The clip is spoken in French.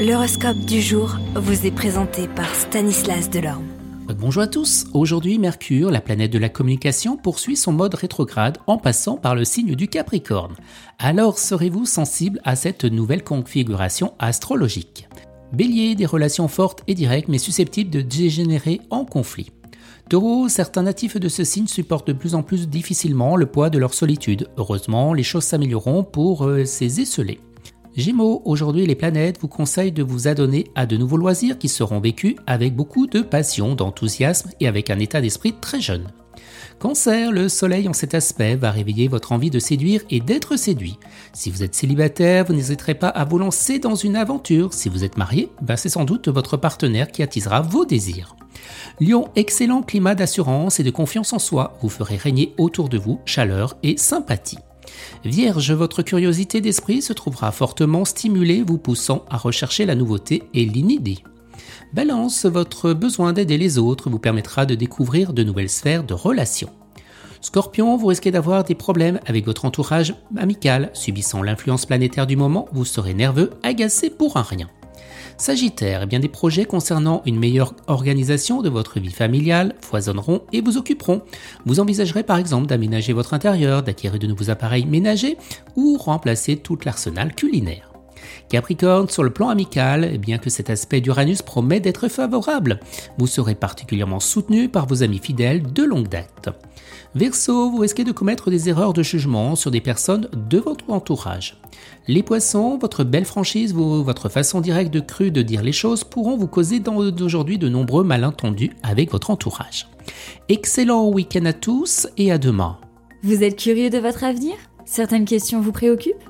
L'horoscope du jour vous est présenté par Stanislas Delorme. Bonjour à tous, aujourd'hui Mercure, la planète de la communication, poursuit son mode rétrograde en passant par le signe du Capricorne. Alors serez-vous sensible à cette nouvelle configuration astrologique? Bélier, des relations fortes et directes mais susceptibles de dégénérer en conflit. Taureau, certains natifs de ce signe supportent de plus en plus difficilement le poids de leur solitude. Heureusement, les choses s'amélioreront pour euh, ces esselés. Gémeaux, aujourd'hui les planètes vous conseillent de vous adonner à de nouveaux loisirs qui seront vécus avec beaucoup de passion, d'enthousiasme et avec un état d'esprit très jeune. Cancer, le soleil en cet aspect va réveiller votre envie de séduire et d'être séduit. Si vous êtes célibataire, vous n'hésiterez pas à vous lancer dans une aventure. Si vous êtes marié, ben c'est sans doute votre partenaire qui attisera vos désirs. Lion, excellent climat d'assurance et de confiance en soi, vous ferez régner autour de vous chaleur et sympathie. Vierge, votre curiosité d'esprit se trouvera fortement stimulée, vous poussant à rechercher la nouveauté et l'inidée. Balance, votre besoin d'aider les autres vous permettra de découvrir de nouvelles sphères de relations. Scorpion, vous risquez d'avoir des problèmes avec votre entourage amical. Subissant l'influence planétaire du moment, vous serez nerveux, agacé pour un rien. Sagittaire, eh bien des projets concernant une meilleure organisation de votre vie familiale foisonneront et vous occuperont. Vous envisagerez par exemple d'aménager votre intérieur, d'acquérir de nouveaux appareils ménagers ou remplacer tout l'arsenal culinaire. Capricorne, sur le plan amical, eh bien que cet aspect d'Uranus promet d'être favorable. Vous serez particulièrement soutenu par vos amis fidèles de longue date. Verseau, vous risquez de commettre des erreurs de jugement sur des personnes de votre entourage. Les poissons, votre belle franchise, votre façon directe de cru de dire les choses pourront vous causer d'aujourd'hui de nombreux malentendus avec votre entourage. Excellent week-end à tous et à demain. Vous êtes curieux de votre avenir? Certaines questions vous préoccupent?